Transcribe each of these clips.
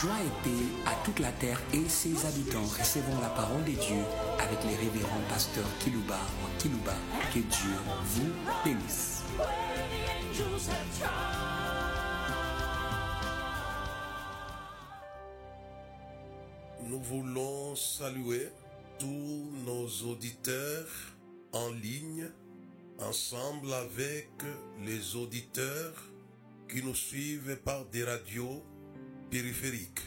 Joie et paix à toute la terre et ses habitants. Recevons la parole de Dieu avec les révérends pasteurs Kilouba Kilouba. Que Dieu vous bénisse. Nous voulons saluer tous nos auditeurs en ligne, ensemble avec les auditeurs qui nous suivent par des radios périphériques.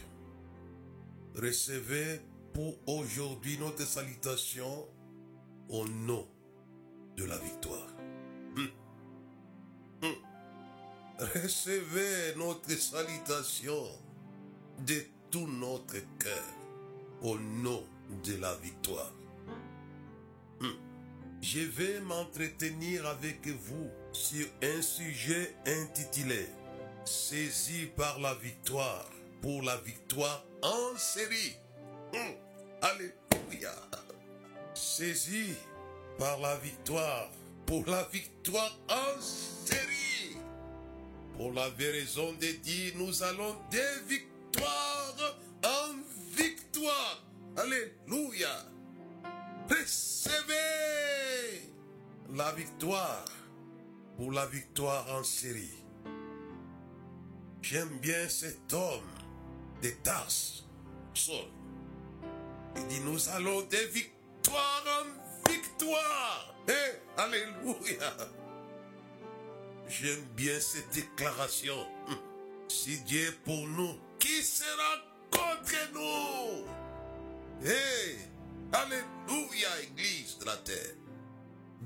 Recevez pour aujourd'hui notre salutation au nom de la victoire. Hum. Hum. Recevez notre salutation de tout notre cœur au nom de la victoire. Hum. Je vais m'entretenir avec vous sur un sujet intitulé Saisi par la victoire pour la victoire en série. Alléluia. Saisi par la victoire pour la victoire en série. Pour la raison de dire, nous allons des victoires en victoire. Alléluia. Recevez la victoire pour la victoire en série. J'aime bien cet homme de Tars, Saul. Il dit, nous allons des victoires en victoire. Eh, alléluia. J'aime bien cette déclaration. Hum. Si Dieu est pour nous, qui sera contre nous? Hey, Alléluia, Église de la terre.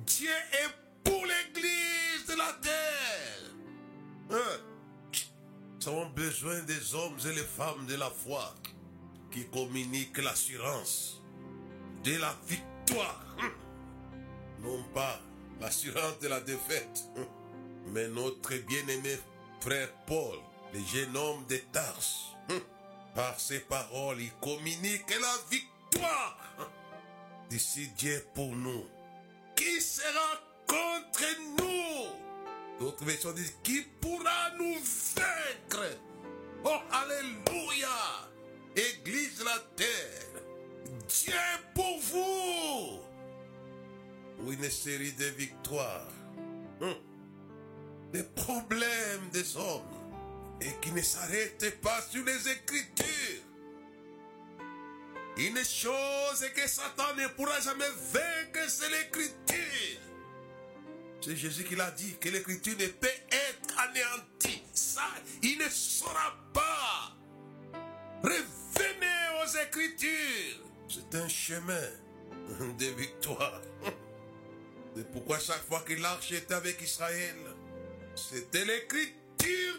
Dieu est pour l'Église de la terre. Hein? Nous avons besoin des hommes et les femmes de la foi qui communiquent l'assurance de la victoire. Hum. Non pas l'assurance de la défaite, hum. mais notre bien-aimé frère Paul, le jeune homme de Tarse, hum. par ses paroles, il communique la victoire. D'ici Dieu pour nous. Qui sera contre nous? D'autres versions disent qui pourra nous vaincre Oh, Alléluia Église de la terre, Dieu pour vous Pour une série de victoires. Hum. Des problèmes des hommes et qui ne s'arrêtent pas sur les Écritures. Une chose que Satan ne pourra jamais vaincre, c'est l'Écriture. C'est Jésus qui l'a dit, que l'Écriture ne peut être anéantie. Ça, il ne saura pas. Revenez aux Écritures. C'est un chemin de victoire. C'est pourquoi chaque fois que l'arche était avec Israël, c'était l'Écriture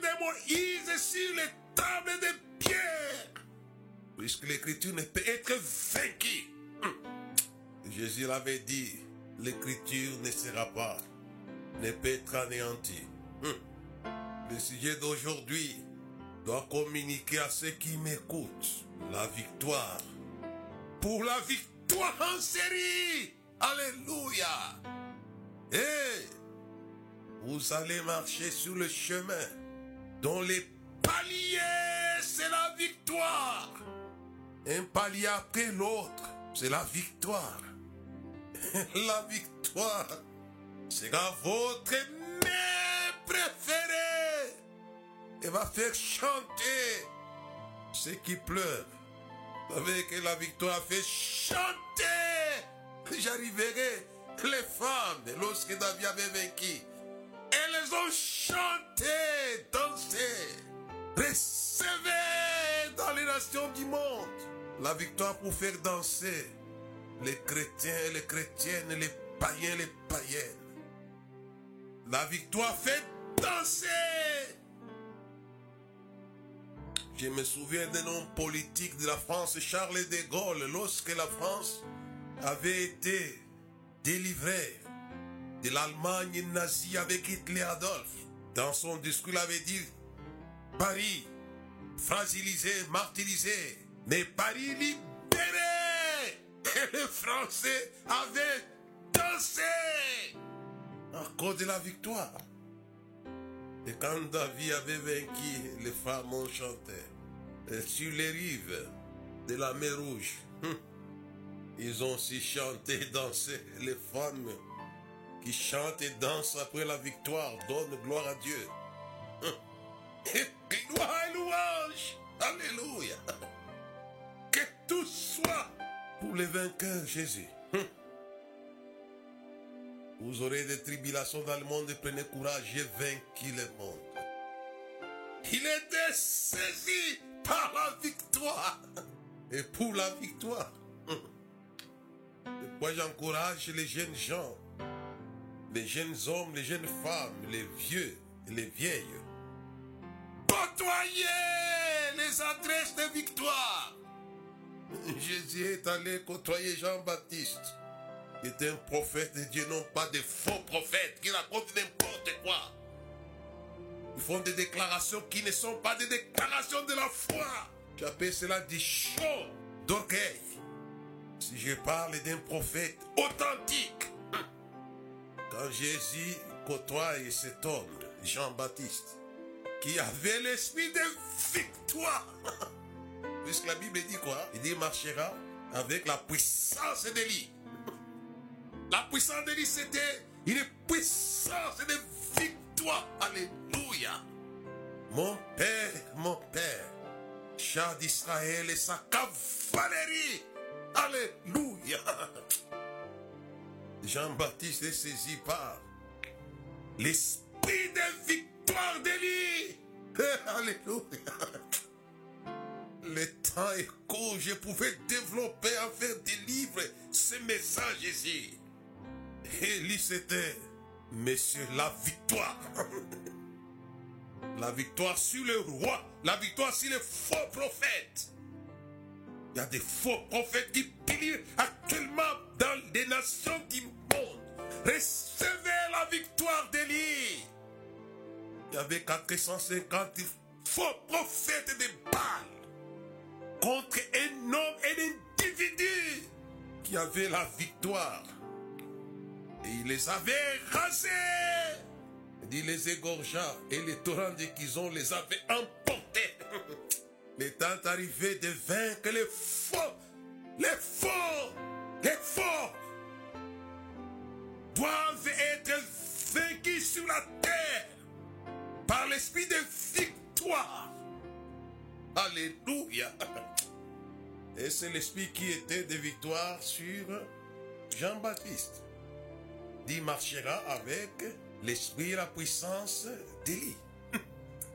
de Moïse sur les tables de pierre. Puisque l'Écriture ne peut être vaincue. Jésus l'avait dit, l'Écriture ne sera pas ne peut être anéanti. Hum. Le sujet d'aujourd'hui doit communiquer à ceux qui m'écoutent la victoire. Pour la victoire en série. Alléluia. Et vous allez marcher sur le chemin dont les paliers, c'est la victoire. Un palier après l'autre, c'est la victoire. la victoire sera votre mère préférée et va faire chanter ceux qui pleurent. Vous savez que la victoire fait chanter. J'arriverai les femmes, lorsque David avait vaincu, elles ont chanté, dansé. Recevez dans les nations du monde la victoire pour faire danser les chrétiens, les chrétiennes, les païens, les païennes. La victoire fait danser. Je me souviens d'un homme politique de la France, Charles de Gaulle, lorsque la France avait été délivrée de l'Allemagne nazie avec Hitler Adolphe. Dans son discours, il avait dit Paris fragilisé, martyrisé, mais Paris libéré. Et les Français avaient dansé cause de la victoire. Et quand David avait vaincu, les femmes ont chanté. sur les rives de la mer Rouge. Hum. Ils ont aussi chanté et dansé. Les femmes qui chantent et dansent après la victoire donnent gloire à Dieu. Hum. Et gloire et louange. Alléluia. Que tout soit pour les vainqueurs, Jésus. Vous aurez des tribulations dans le monde prenez courage, j'ai vaincu le monde. Il était saisi par la victoire. Et pour la victoire, moi j'encourage les jeunes gens, les jeunes hommes, les jeunes femmes, les vieux les vieilles. Côtoyez les adresses de victoire. Jésus est allé côtoyer Jean-Baptiste, était un prophète de Dieu, non pas des faux prophètes qui racontent n'importe quoi. Ils font des déclarations qui ne sont pas des déclarations de la foi. J'appelle cela des shows d'orgueil. Si je parle d'un prophète authentique, quand Jésus côtoie cet homme, Jean-Baptiste, qui avait l'esprit de victoire, puisque la Bible dit quoi? Il dit marchera avec la puissance d'Élie. La puissance d'Élie, c'était une puissance de victoire. Alléluia. Mon Père, mon Père, char d'Israël et sa cavalerie. Alléluia. Jean-Baptiste est saisi par l'esprit de victoire d'Élie. Alléluia. Le temps est court, je pouvais développer, en faire des livres, ce message ici. Élie, c'était, Monsieur, la victoire. La victoire sur le roi, la victoire sur les faux prophètes. Il y a des faux prophètes qui plient actuellement dans des nations du monde. Recevez la victoire d'Élie. Il y avait 450 faux prophètes de Baal contre un homme et un individu qui avait la victoire. Et il les avait rasés. Il les égorgea et les torrents qu'ils les avait emportés. Le temps arrivé de vaincre les faux, les faux, les faux doivent être vaincus sur la terre par l'esprit de victoire. Alléluia. Et c'est l'esprit qui était de victoire sur Jean-Baptiste. Marchera avec l'esprit et la puissance d'Élie.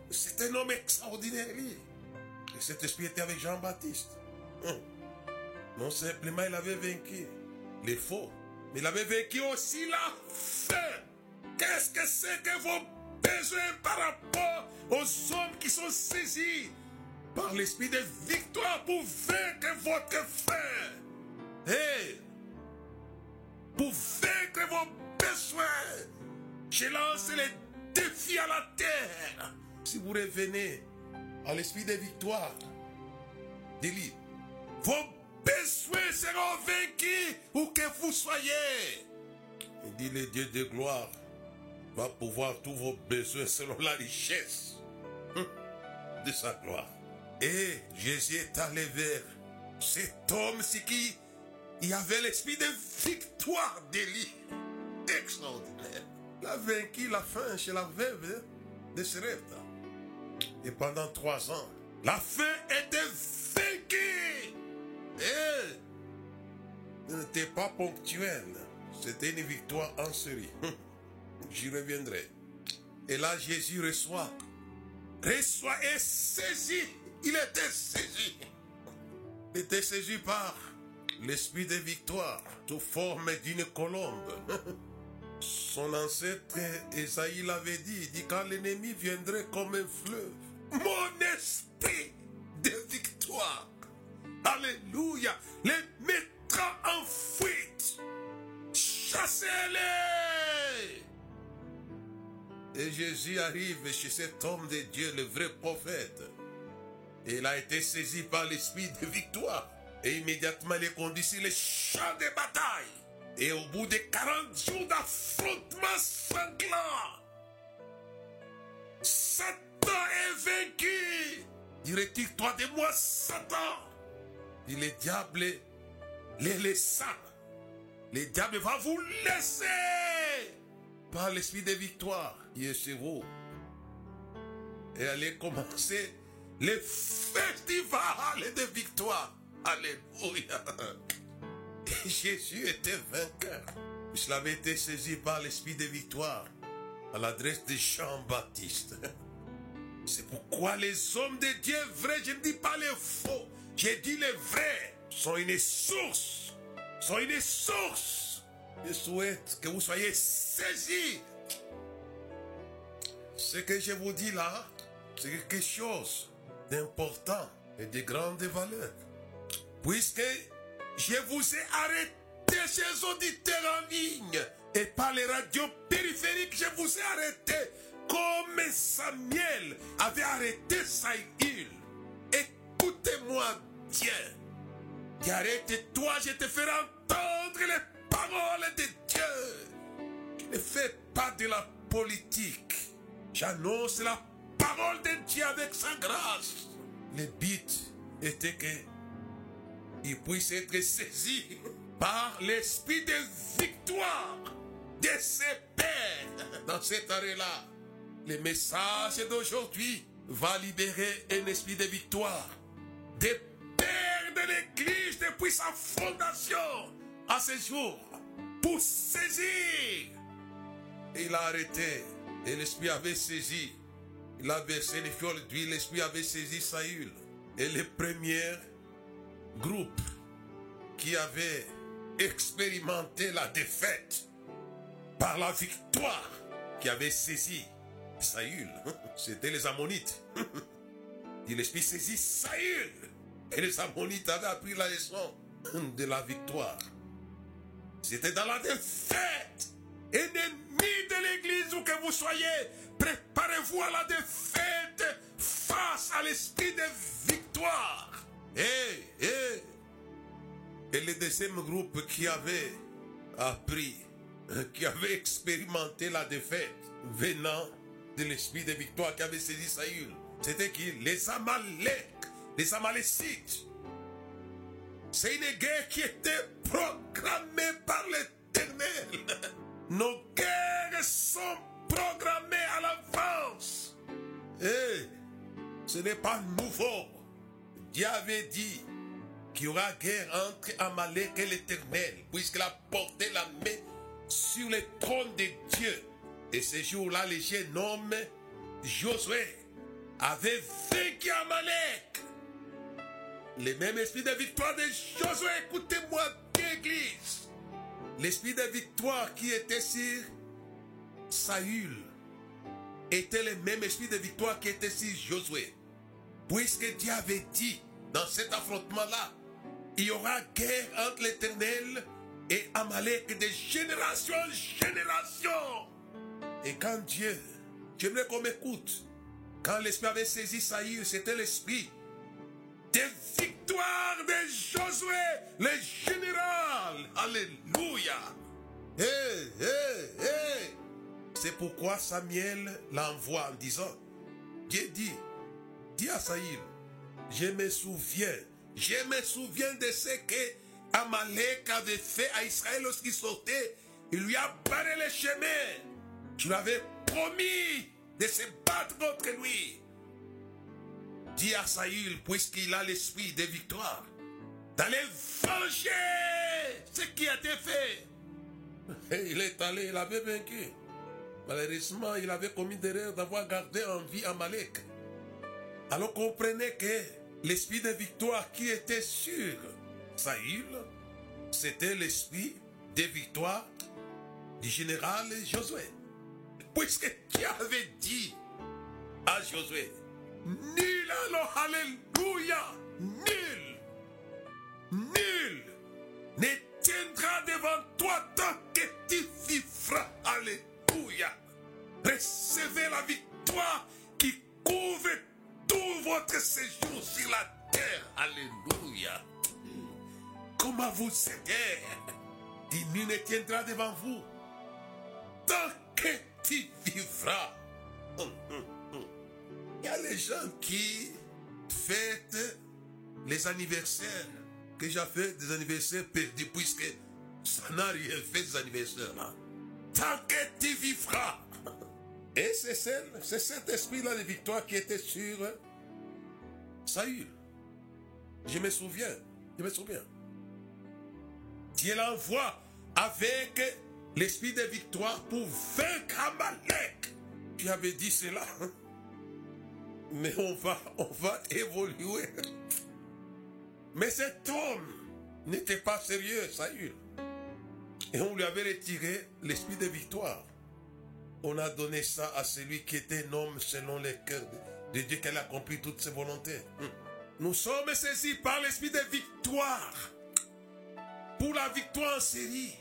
C'est un homme extraordinaire. Et cet esprit était avec Jean-Baptiste. Hum. Non simplement il avait vaincu les faux, mais il avait vaincu aussi la faim. Qu'est-ce que c'est que vos besoins par rapport aux hommes qui sont saisis par l'esprit de victoire pour vaincre votre faim? Hey! Pour vaincre vos besoins, je lance les défis à la terre. Si vous revenez à l'esprit de victoire d'Élie. Vos besoins seront vaincus où que vous soyez. Il dit le Dieu de gloire va pouvoir tous vos besoins selon la richesse hum, de sa gloire. Et Jésus est allé vers cet homme c'est qui? Avait l'esprit de victoire d'Élie. Extraordinaire. Il a vaincu la faim chez la veuve de Serepta. Et pendant trois ans, la faim était vaincue. Et ce n'était pas ponctuel. C'était une victoire en série. J'y reviendrai. Et là, Jésus reçoit. Reçoit et saisit. Il était saisi. Il était saisi par l'esprit de victoire, sous forme d'une colombe. Son ancêtre Esaïe l'avait dit, il dit quand l'ennemi viendrait comme un fleuve, mon esprit de victoire, alléluia, les mettra en fuite. Chassez-les. Et Jésus arrive chez cet homme de Dieu, le vrai prophète. Il a été saisi par l'esprit de victoire. Et immédiatement, il est conduit sur les champs de bataille. Et au bout de 40 jours d'affrontement sanglant, Satan est vaincu. Il retire-toi de moi, Satan. Dit le diable les laissa. Le diable va vous laisser par l'esprit de victoire vous. Et allez commencer le festival de victoire. Alléluia. Jésus était vainqueur. Il avait été saisi par l'esprit de victoire à l'adresse de Jean-Baptiste. C'est pourquoi les hommes de Dieu vrais, je ne dis pas les faux, j'ai dit les vrais, sont une source, sont une source. Je souhaite que vous soyez saisis. Ce que je vous dis là, c'est quelque chose d'important et de grande valeur. Puisque je vous ai arrêté, chers auditeurs en ligne, et par les radios périphériques, je vous ai arrêté comme Samuel avait arrêté Saïl. Écoutez-moi bien. Et arrête-toi, je te ferai entendre les paroles de Dieu. Ne fais pas de la politique. J'annonce la parole de Dieu avec sa grâce. Le but était que il puisse être saisi par l'esprit de victoire de ses pères dans cet arrêt-là. Le message d'aujourd'hui va libérer un esprit de victoire des pères de l'Église depuis sa fondation à ce jour pour saisir. Il a arrêté et l'esprit avait saisi. Il a versé les fioles d'huile, l'esprit avait saisi Saül. Et le premier groupe qui avait expérimenté la défaite par la victoire qui avait saisi Saül, c'était les Ammonites. Et l'esprit saisit Saül. Et les Ammonites avaient appris la leçon de la victoire. C'était dans la défaite. Ennemi de l'église où que vous soyez, préparez-vous à la défaite face à l'esprit de victoire. Et, et, et le deuxième groupe qui avait appris, qui avait expérimenté la défaite venant de l'esprit de victoire qui avait saisi Saül, c'était qui? Les Amalek, les Amalécites. C'est une guerre qui était programmée par l'Éternel. Nos guerres sont programmées à l'avance. Et ce n'est pas nouveau. Dieu avait dit qu'il y aura guerre entre Amalek et l'Éternel, puisqu'il a porté la main sur le trône de Dieu. Et ce jour-là, les jeunes hommes, Josué, avait vaincu Amalek. Le même esprit de victoire de Josué, écoutez-moi bien, Église. L'esprit de victoire qui était sur Saül était le même esprit de victoire qui était sur Josué. Puisque Dieu avait dit dans cet affrontement-là, il y aura guerre entre l'Éternel et Amalek de génération en génération? Et quand Dieu, j'aimerais qu'on m'écoute, quand l'Esprit avait saisi Saïr, c'était l'Esprit des victoires de Josué, le général. Alléluia. Hé, hé, hé. C'est pourquoi Samuel l'envoie en disant, Dieu dit, dis à Saïl, je me souviens, je me souviens de ce que Amalek avait fait à Israël lorsqu'il sortait. Il lui a barré le chemin. Tu lui avais promis de se battre contre lui. Dis à Saül, puisqu'il a l'esprit de victoire, d'aller venger ce qui a été fait. Il est allé, il avait vaincu. Malheureusement, il avait commis d'erreur d'avoir gardé en vie Amalek. Alors comprenez que l'esprit de victoire qui était sur Saül, c'était l'esprit de victoire du général Josué. Puisque Dieu avait dit à Josué, nul alors, alléluia, nul, nul ne tiendra devant toi tant que tu vivras, alléluia. Recevez la victoire qui couvre votre séjour sur la terre, alléluia. Comment vous aider dit nul ne tiendra devant vous tant que tu vivras. Il y a les gens qui fête les anniversaires. Que j'ai fait des anniversaires perdus, puisque ça n'a rien fait des anniversaires là. Tant que tu vivras. Et c'est cet esprit-là de victoire qui était sur Saül. Je me souviens, je me souviens. Dieu l'envoie avec l'esprit de victoire pour vaincre Amalek. Tu avais dit cela. Mais on va, on va évoluer. Mais cet homme n'était pas sérieux, Saül. Et on lui avait retiré l'esprit de victoire. On a donné ça à celui qui était un homme selon le cœur de Dieu, qu'elle a accompli toutes ses volontés. Nous sommes saisis par l'esprit de victoire. Pour la victoire en série.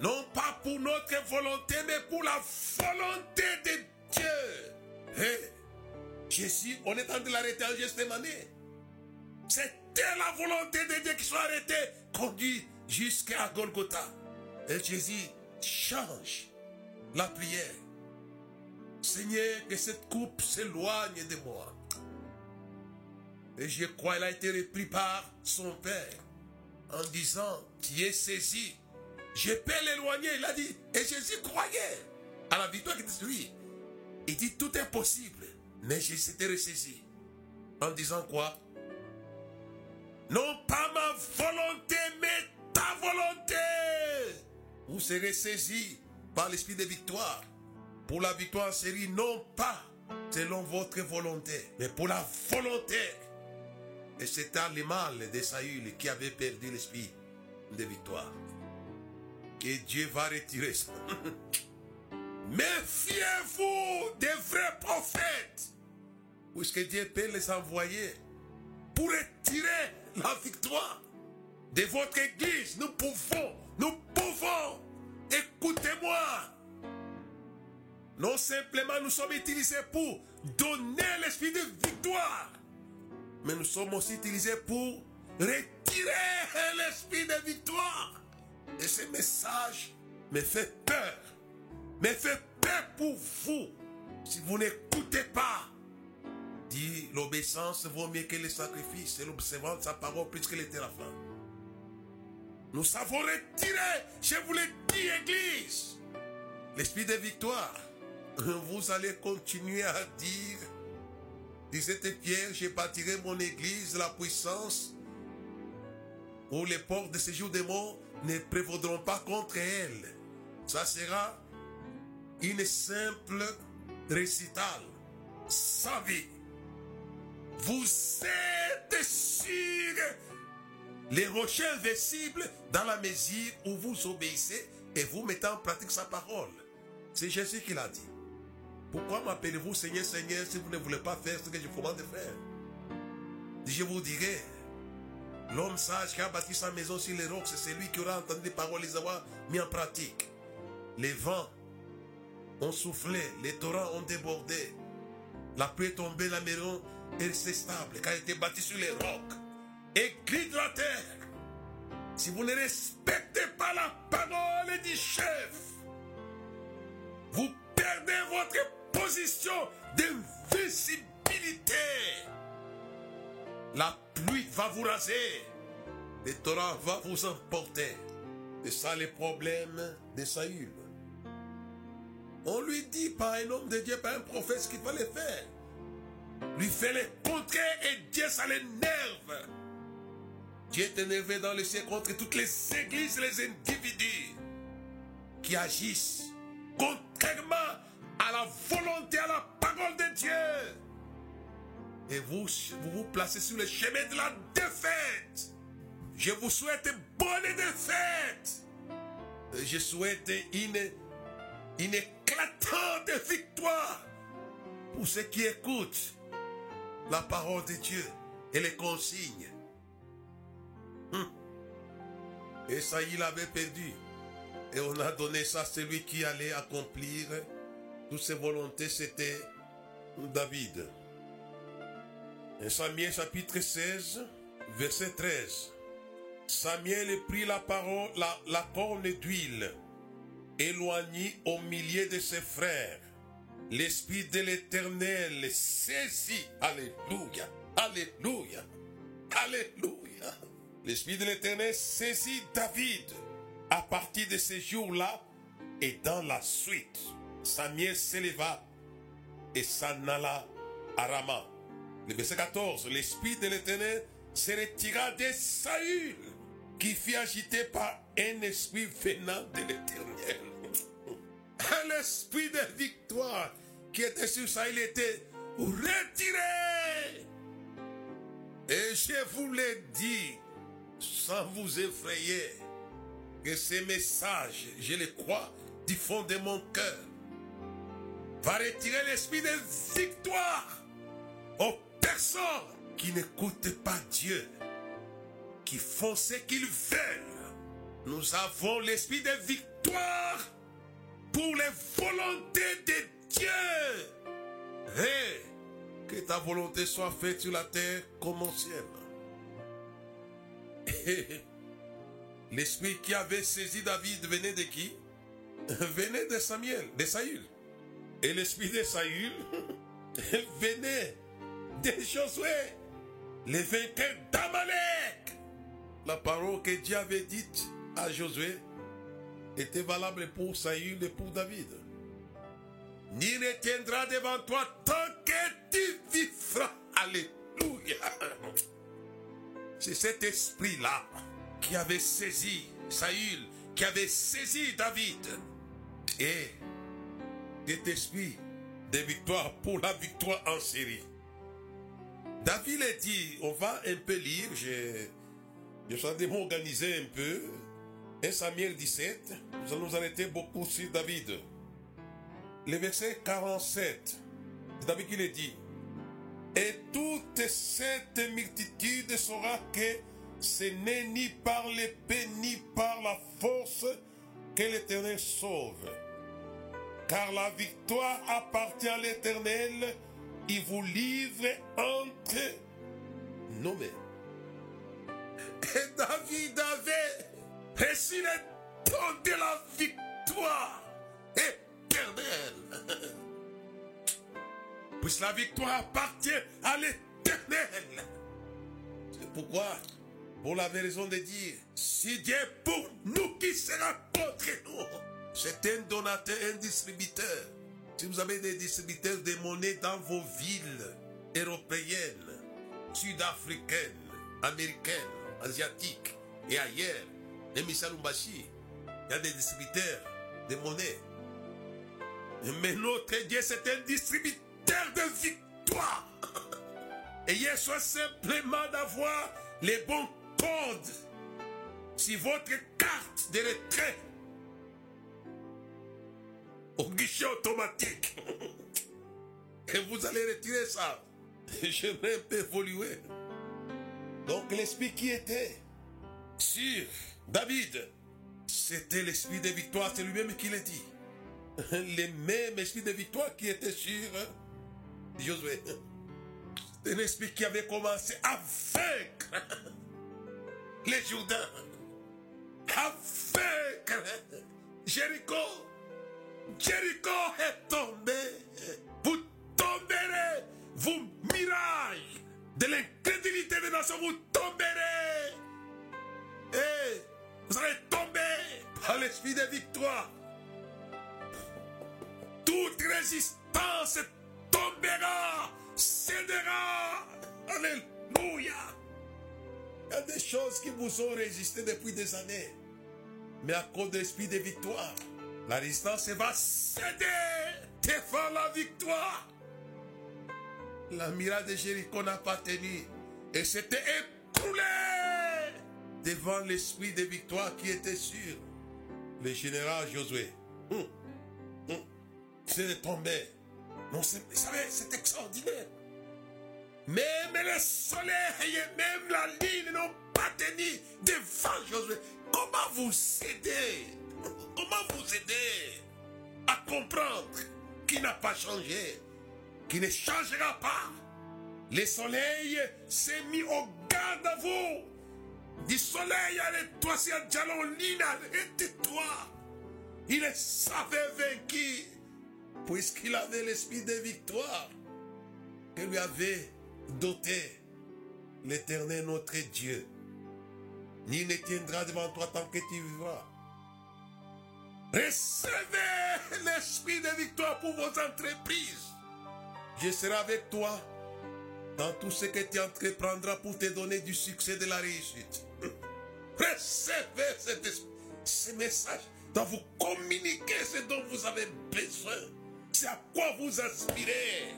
Non pas pour notre volonté, mais pour la volonté de Dieu. Hey, Jésus, on est en train de l'arrêter en Gethsemane. C'était la volonté de Dieu qui soit arrêté, conduit jusqu'à Golgotha. Et Jésus change la prière. Seigneur, que cette coupe s'éloigne de moi. Et je crois qu'il a été repris par son Père en disant, tu es saisi. Je peux l'éloigner. Il a dit, et Jésus croyait à la victoire qui lui. Il dit, tout est possible. Mais Jésus s'était ressaisi. En disant quoi? Non pas ma volonté, mais ta volonté. Vous serez saisi par l'esprit de victoire. Pour la victoire en série, non pas selon votre volonté, mais pour la volonté et c'était le mal de Saül qui avait perdu l'esprit de victoire. Que Dieu va retirer ça. Méfiez-vous des vrais prophètes. Puisque Dieu peut les envoyer pour retirer la victoire de votre église? Nous pouvons, nous pouvons. Écoutez-moi. Non simplement nous sommes utilisés pour donner l'esprit de victoire mais nous sommes aussi utilisés pour retirer l'esprit de victoire. Et ce message me fait peur. Me fait peur pour vous. Si vous n'écoutez pas, dit l'obéissance vaut mieux que le sacrifice et l'observance de sa parole plus que les terraformes. Nous savons retirer, je vous l'ai dit, Église, l'esprit de victoire. Vous allez continuer à dire Disait Pierre, j'ai bâtirai mon église, la puissance, où les portes de séjour des morts ne prévaudront pas contre elle. Ça sera une simple récital, sa vie. Vous êtes sur les rochers invincibles dans la mesure où vous obéissez et vous mettez en pratique sa parole. C'est Jésus qui l'a dit. Pourquoi m'appelez-vous Seigneur, Seigneur, si vous ne voulez pas faire ce que je vous demande de faire? Je vous dirai, l'homme sage qui a bâti sa maison sur les rocs, c'est celui qui aura entendu les paroles, les avoir mis en pratique. Les vents ont soufflé, les torrents ont débordé. La pluie est tombée, la maison est restée stable, car elle été bâtie sur les rocs. Écrit de la terre. Si vous ne respectez pas la parole du chef, vous perdez votre position d'invisibilité. La pluie va vous raser. Le torrent va vous emporter. C'est ça le problème de Saül. On lui dit par un homme de Dieu, par un prophète, ce qu'il fallait faire. Lui fait les contrer et Dieu, ça l'énerve. Dieu est énervé dans le ciel contre toutes les églises, les individus qui agissent contrairement à la volonté, à la parole de Dieu. Et vous, vous placez sur le chemin de la défaite. Je vous souhaite bonne défaite. Je souhaite une, une éclatante victoire pour ceux qui écoutent la parole de Dieu et les consignes. Hum. Et ça, il avait perdu. Et on a donné ça à celui qui allait accomplir toutes ses volontés, c'était David. En Samuel chapitre 16, verset 13. Samuel prit la parole, la, la corne d'huile, éloigné au milieu de ses frères, L'Esprit de l'Éternel saisit. Alléluia. Alléluia. Alléluia. L'Esprit de l'Éternel saisit David à partir de ces jours-là et dans la suite. Samuel s'éleva et s'en alla à Rama. Le verset 14, l'Esprit de l'Éternel se retira de Saül, qui fut agité par un esprit venant de l'Éternel. Un esprit de victoire qui était sur Saül était retiré. Et je vous l'ai dit, sans vous effrayer, que ces messages, je les crois du fond de mon cœur, va retirer l'esprit de victoire aux personnes qui n'écoutent pas Dieu, qui font ce qu'ils veulent. Nous avons l'esprit de victoire pour les volontés de Dieu. Et que ta volonté soit faite sur la terre comme au ciel. L'esprit qui avait saisi David venait de qui? Venait de Samuel, de Saül. Et l'esprit de Saül venait de Josué, le vainqueur d'Amalek. La parole que Dieu avait dite à Josué était valable pour Saül et pour David. Ni ne tiendra devant toi tant que tu vivras. Alléluia. C'est cet esprit-là qui avait saisi Saül, qui avait saisi David. Et cet esprit de victoire pour la victoire en série. David a dit, on va un peu lire, je, je suis m'organiser un peu. 1 Samuel 17, nous allons arrêter beaucoup sur David. Le verset 47, c'est David qui le dit. Et toute cette multitude saura que ce n'est ni par l'épée ni par la force que l'Éternel sauve. Car la victoire appartient à l'Éternel, il vous livre entre nos mains. Et David avait reçu le don de la victoire éternelle. Puisque la victoire appartient à l'éternel. C'est pourquoi vous l'avez raison de dire, si Dieu pour nous, qui sera contre nous C'est un donateur, un distributeur. Si vous avez des distributeurs de monnaie dans vos villes européennes, sud-africaines, américaines, asiatiques et ailleurs, les Lumbashi, il y a des distributeurs de monnaie. Mais notre Dieu, c'est un distributeur de victoire. Ayez soit simplement d'avoir les bons codes sur votre carte de retrait au guichet automatique. Et vous allez retirer ça. J'aimerais un peu évoluer. Donc l'esprit qui était sur David, c'était l'esprit de victoire, c'est lui-même qui l'a dit. Le même esprit de victoire qui était sur Josué. C'est un esprit qui avait commencé à vaincre les Jourdains, à vaincre Jéricho. Jéricho est tombé. Vous tomberez, vous mirailles de l'incrédulité des nations, vous tomberez. Et vous allez tomber par l'esprit de victoire. Toute résistance tombera, cédera. Alléluia. Il y a des choses qui vous ont résisté depuis des années. Mais à cause de l'esprit de victoire, la résistance va céder devant la victoire. La miracle de Jéricho n'a pas tenu et s'était écroulé devant l'esprit de victoire qui était sur le général Josué. Hum, hum. C'est tombé. Non, savez, c'est extraordinaire. Même le soleil et même la lune n'ont pas tenu devant Josué. Comment vous aidez Comment vous à comprendre qu'il n'a pas changé, qu'il ne changera pas Le soleil s'est mis au garde à vous. Du soleil, arrête-toi, si un jalon arrête-toi. Il est savait vaincu puisqu'il avait l'esprit de victoire que lui avait doté l'éternel notre Dieu. Ni ne tiendra devant toi tant que tu vivras. Recevez l'esprit de victoire pour vos entreprises. Je serai avec toi dans tout ce que tu entreprendras pour te donner du succès de la réussite. Recevez cet esprit, ce message dans vous communiquer ce dont vous avez besoin. C'est à quoi vous aspirez.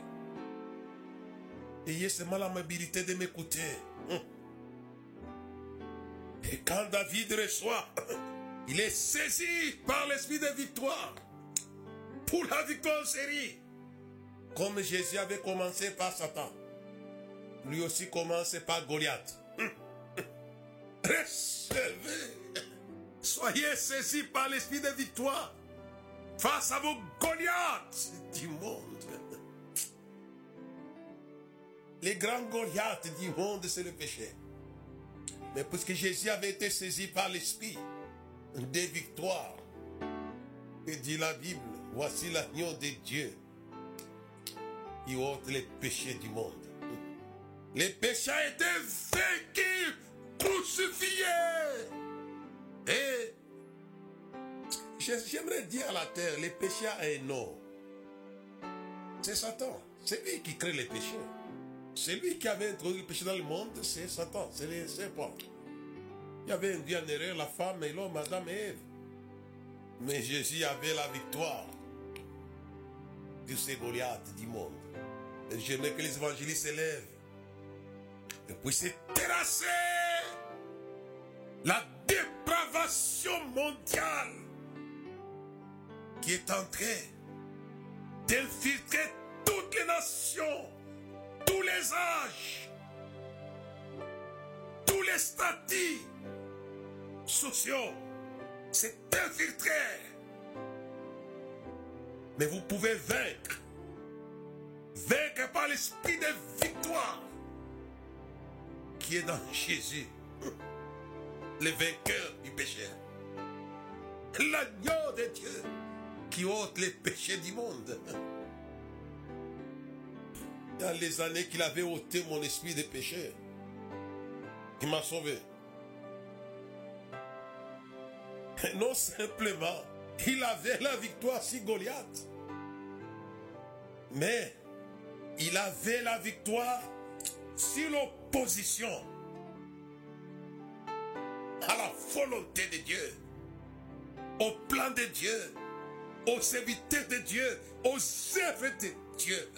Ayez seulement l'amabilité de m'écouter. Et quand David reçoit, il est saisi par l'esprit de victoire pour la victoire en série. Comme Jésus avait commencé par Satan, lui aussi commence par Goliath. Recevez. Soyez saisis par l'esprit de victoire face à vos Goliaths du monde. Les grands Goliaths du monde, c'est le péché. Mais puisque Jésus avait été saisi par l'esprit des victoires, et dit la Bible, voici l'agneau de Dieu qui ôte les péchés du monde. Les péchés étaient vaincus, crucifiés. Et j'aimerais dire à la terre, les péchés a un nom. C'est Satan. C'est lui qui crée les péchés. C'est lui qui avait introduit le péché dans le monde, c'est Satan, c'est les serpents. Il y avait induit en erreur la femme et l'homme, Adam et Ève. Mais Jésus avait la victoire de ces Goliaths du monde. Et j'aimerais que les évangélistes s'élèvent et puissent terrasser la dépravation mondiale qui est en train d'infiltrer toutes les nations, tous les âges, tous les statuts sociaux. C'est infiltré. Mais vous pouvez vaincre. Vaincre par l'esprit de victoire qui est dans Jésus le vainqueur du péché. L'agneau de Dieu qui ôte les péchés du monde. Dans les années qu'il avait ôté mon esprit de péché, il m'a sauvé. non simplement, il avait la victoire sur Goliath, mais il avait la victoire sur l'opposition à la volonté de Dieu, au plan de Dieu, aux serviteurs de Dieu, aux œuvres de Dieu.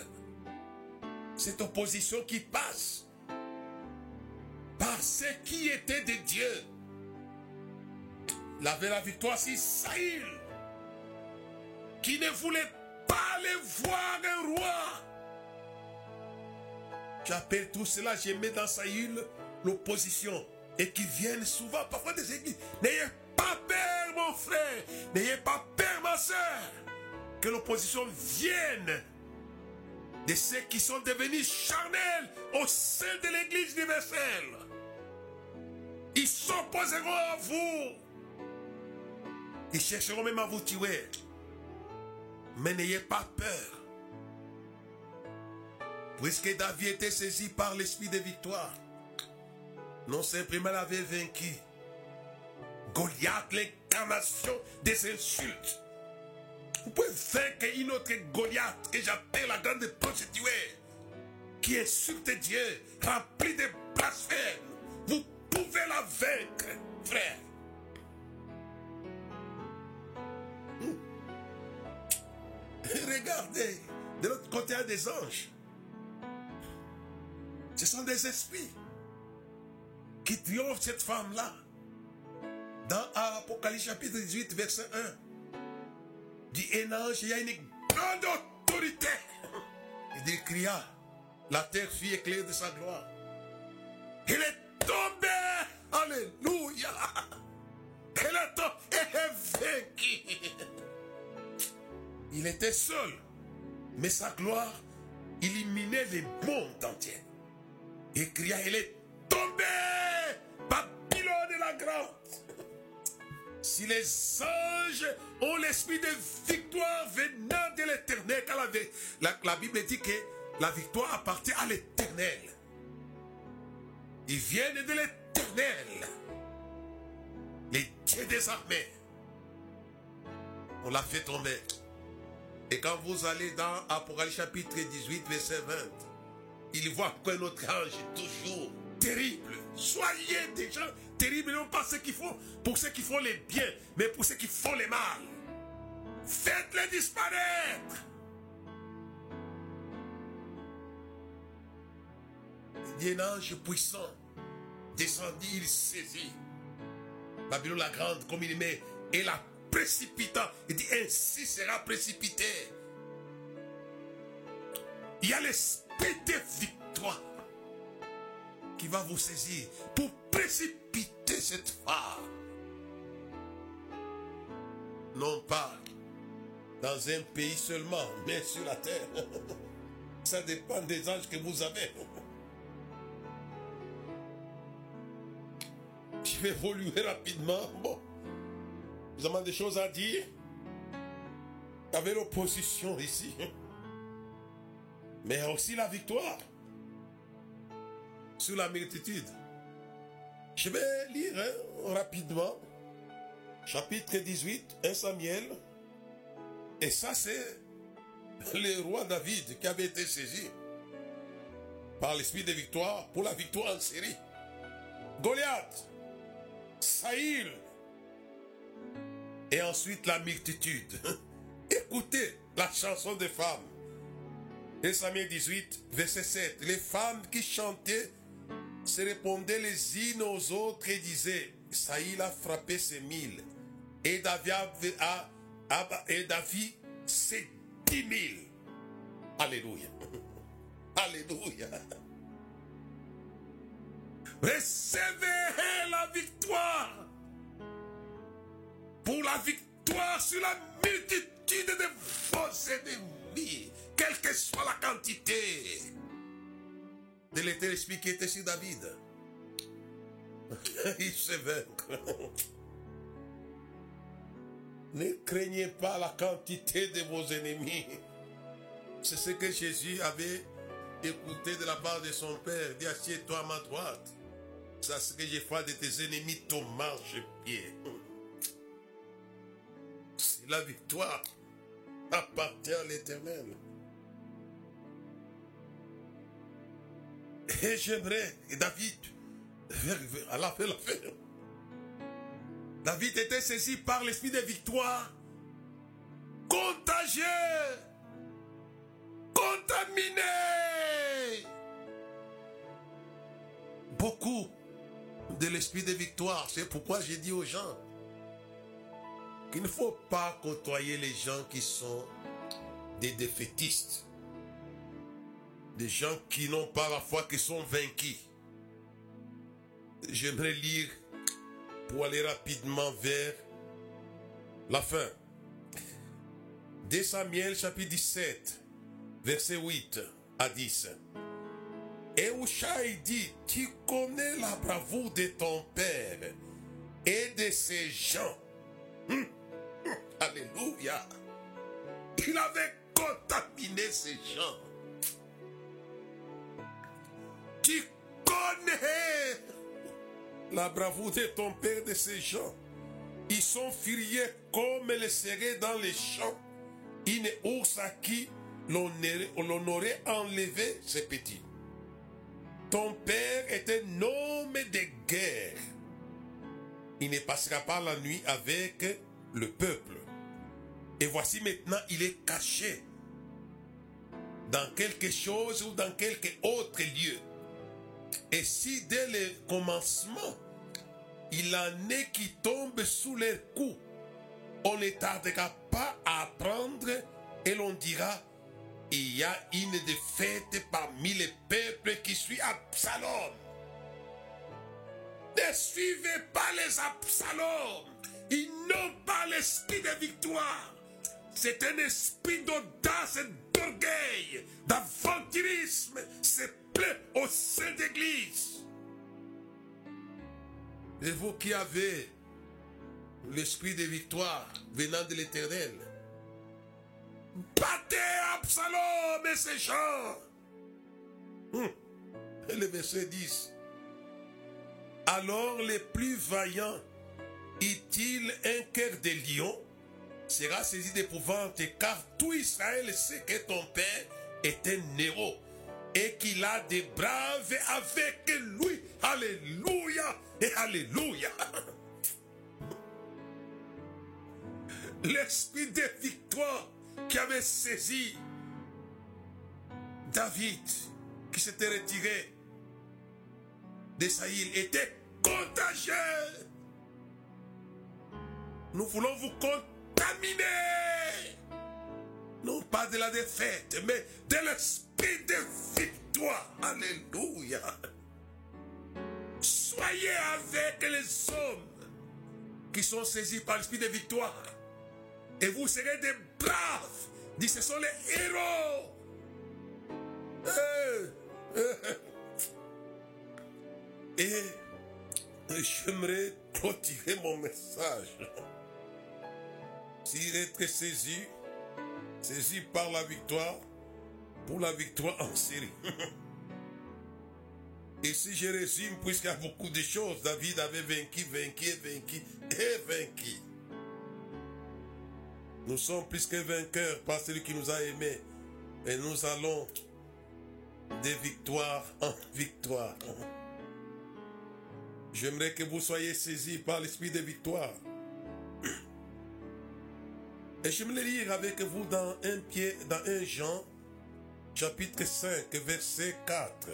Cette opposition qui passe par ce qui était de Dieu. Il avait la victoire sur Saïl, qui ne voulait pas aller voir un roi. J'appelle tout cela, je mets dans Saïl l'opposition et qui viennent souvent, parfois des églises. N'ayez pas peur, mon frère. N'ayez pas peur, ma soeur. Que l'opposition vienne de ceux qui sont devenus charnels au sein de l'église universelle. Ils s'opposeront à vous. Ils chercheront même à vous tuer. Mais n'ayez pas peur. Puisque David était saisi par l'esprit de victoire, non simplement l'avait vaincu. Goliath, l'incarnation des insultes. Vous pouvez vaincre une autre Goliath que j'appelle la grande prostituée, qui insulte Dieu, remplie de blasphèmes. Vous pouvez la vaincre, frère. Regardez, de l'autre côté, il y a des anges. Ce sont des esprits qui triomphent cette femme-là. Dans Apocalypse chapitre 18, verset 1, dit un ange, il y a une grande autorité. Il dit, cria, la terre fut éclairée de sa gloire. Il est tombé, alléluia. Elle est tombée et vaincu. Il était seul, mais sa gloire illuminait le monde entier. Il cria, elle est tombée, Babylone la grande. Si les anges ont l'esprit de victoire venant de l'éternel, car la, la Bible dit que la victoire appartient à l'éternel. Ils viennent de l'éternel. Les dieux des armées. On l'a fait tomber. Et quand vous allez dans Apocalypse chapitre 18, verset 20, il voit que notre ange est toujours terrible. Soyez des gens terribles, non pas ceux qui font, pour ceux qui font les biens, mais pour ceux qui font les mal. Faites-les disparaître. Un ange puissant descendit, il saisit Babylone la grande, comme il met, et la précipitant. Il dit, ainsi sera précipité. Il y a l'esprit de victoire qui va vous saisir pour précipiter cette femme. Non pas dans un pays seulement, mais sur la terre. Ça dépend des anges que vous avez. Je vais évoluer rapidement. Bon. Nous avons des choses à dire? Il y avait l'opposition ici. Mais aussi la victoire sur la multitude. Je vais lire hein, rapidement. Chapitre 18, 1 Samuel. Et ça, c'est le roi David qui avait été saisi par l'esprit de victoire pour la victoire en série. Goliath, Saïl, et ensuite la multitude. Écoutez la chanson des femmes. Et Samuel 18, verset 7. Les femmes qui chantaient se répondaient les unes aux autres et disaient, Saïl a frappé ses mille. Et David a, et David ses dix mille. Alléluia. Alléluia. Recevez la victoire pour la victoire sur la multitude de vos ennemis, quelle que soit la quantité de l'éternel esprit qui était sur David. Il se vaincre. Ne craignez pas la quantité de vos ennemis. C'est ce que Jésus avait écouté de la part de son Père. Dis assieds-toi à ma droite. C'est ce que j'ai fait de tes ennemis ton marche-pied la victoire appartient à l'éternel. Et j'aimerais, et David, à la fin, la fin, David était saisi par l'esprit de victoire, contagieux, contaminé. Beaucoup de l'esprit de victoire, c'est pourquoi j'ai dit aux gens, qu'il ne faut pas côtoyer les gens qui sont des défaitistes. Des gens qui n'ont pas la foi, qui sont vaincus. J'aimerais lire pour aller rapidement vers la fin. Dès Samuel chapitre 17, verset 8 à 10. Et Ushaï dit, tu connais la bravoure de ton père et de ses gens. Hum. Alléluia. Il avait contaminé ces gens. Tu connais la bravoure de ton père de ces gens? Ils sont furieux comme les serrés dans les champs. Une ours à qui l'on aurait enlevé ses petits? Ton père était un homme de guerre. Il ne passera pas la nuit avec le peuple. Et voici maintenant, il est caché dans quelque chose ou dans quelque autre lieu. Et si dès le commencement, il en est qui tombe sous les coups, on ne tardera pas à apprendre et l'on dira, il y a une défaite parmi les peuples qui suit Absalom. Ne suivez pas les Absalom. Ils n'ont pas l'esprit de victoire. C'est un esprit d'audace et d'orgueil, d'aventurisme. C'est plein au sein d'église. Et vous qui avez l'esprit de victoire venant de l'éternel. Battez Absalom et ses gens. Hum. Et le verset 10. Alors les plus vaillants, est-il un cœur de lion, sera saisi d'épouvante, car tout Israël sait que ton père est un héros et qu'il a des braves avec lui. Alléluia et Alléluia. L'esprit de victoire qui avait saisi David, qui s'était retiré de Saïl, était contagieux. Nous voulons vous contaminer. Non pas de la défaite, mais de l'esprit de victoire. Alléluia. Soyez avec les hommes qui sont saisis par l'esprit de victoire. Et vous serez des braves. Dit, ce sont les héros. Et j'aimerais clôturer mon message. S'il est saisi, saisi par la victoire, pour la victoire en série. Et si je résume, puisqu'il y a beaucoup de choses, David avait vaincu, vaincu, vaincu et vaincu. Nous sommes plus que vainqueurs par celui qui nous a aimés. Et nous allons de victoire en victoire. J'aimerais que vous soyez saisis par l'esprit de victoire. Et je vais lire avec vous dans un pied, dans un Jean, chapitre 5, verset 4.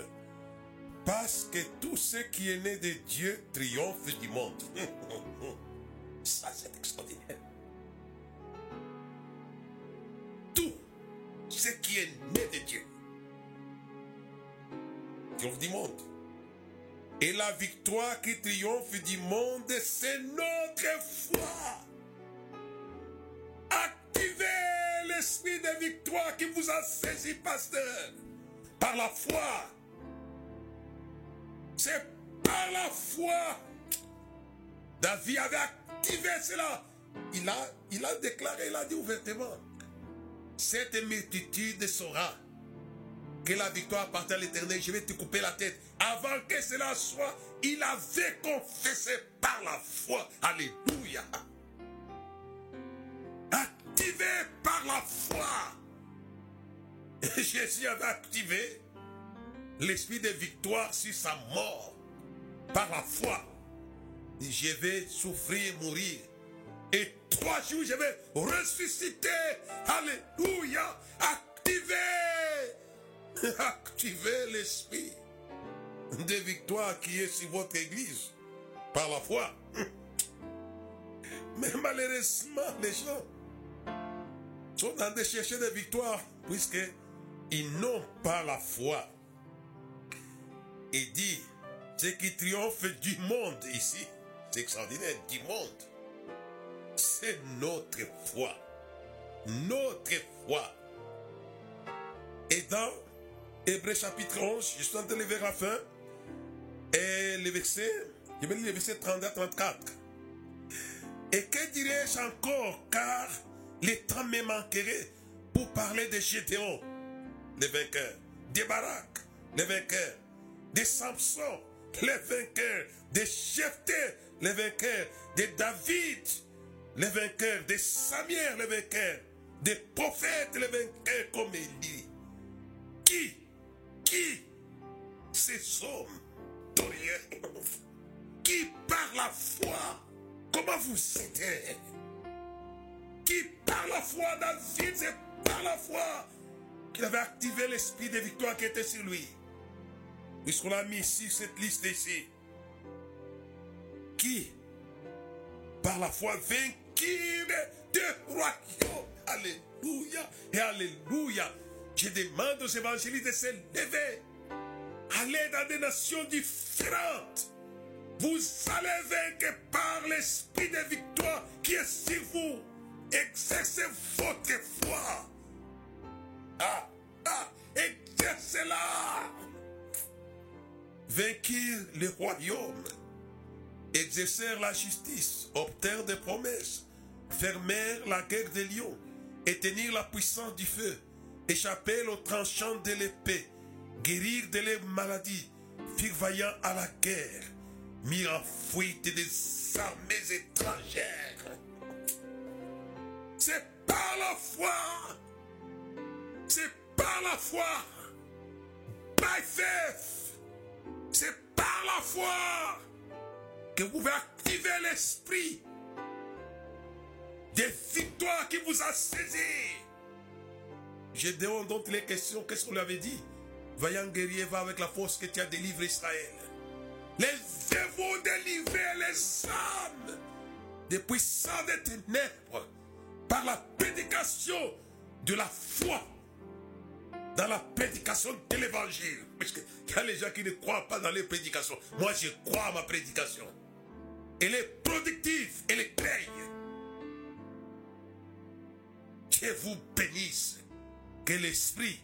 Parce que tout ce qui est né de Dieu triomphe du monde. Ça, c'est extraordinaire. Tout ce qui est né de Dieu triomphe du monde. Et la victoire qui triomphe du monde, c'est notre foi. L'esprit de victoire qui vous a saisi, pasteur, par la foi. C'est par la foi. David avait activé cela. Il a, il a déclaré, il a dit ouvertement, cette multitude saura que la victoire appartient à l'éternel, je vais te couper la tête. Avant que cela soit, il avait confessé par la foi. Alléluia. La foi. Et Jésus avait activé l'esprit de victoire sur sa mort par la foi. Je vais souffrir, mourir. Et trois jours, je vais ressusciter. Alléluia. Activer. Activer l'esprit de victoire qui est sur votre église par la foi. Mais malheureusement, les gens sont en train de chercher des victoires puisque ils n'ont pas la foi. Il dit, ce qui triomphe du monde ici, c'est extraordinaire, du monde, c'est notre foi. Notre foi. Et dans Hébreu chapitre 11, je suis en train de à la fin, et le verset, je vais lire le verset 32-34. Et que dirais-je encore, car le temps me manquerait pour parler de Gédéon, le vainqueur, de Barak, le vainqueur, de Samson, le vainqueur, de Jephthé, le vainqueur, de David, le vainqueur, de Samuel, le vainqueur, des prophètes, le vainqueur, comme dit. Qui, qui, ces hommes qui par la foi, comment vous êtes Qui par la foi, David, c'est par la foi qu'il avait activé l'esprit de victoire qui était sur lui. Puisqu'on a mis ici cette liste ici. Qui, par la foi, vainquit de royaume. Alléluia et Alléluia. Je demande aux évangélistes de se lever. Dans des nations différentes. Vous allez vaincre par l'esprit de victoire qui est sur vous. Exercez votre foi. Ah, ah, exercez-la. Vainquir le royaume. exercèrent la justice, obtinrent des promesses, fermèrent la guerre des lions, éteignirent la puissance du feu, échappèrent au tranchant de l'épée, guérirent de les maladies, firent vaillant à la guerre, mirent en fuite des armées étrangères. C'est par la foi, c'est par la foi, by faith, c'est par la foi que vous pouvez activer l'esprit des victoires qui vous a saisi. Demande donc les questions, qu'est-ce qu'on lui avait dit? Vaillant guerrier, va avec la force que tu as délivré Israël. Les vont délivrer les âmes des puissants des ténèbres par la prédication de la foi dans la prédication de l'évangile. Parce qu'il y a les gens qui ne croient pas dans les prédications. Moi, je crois à ma prédication. Elle est productive, elle est pleine. Dieu vous bénisse. Que l'esprit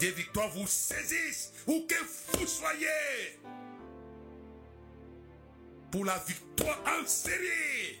des victoires vous saisisse, où que vous soyez, pour la victoire en série.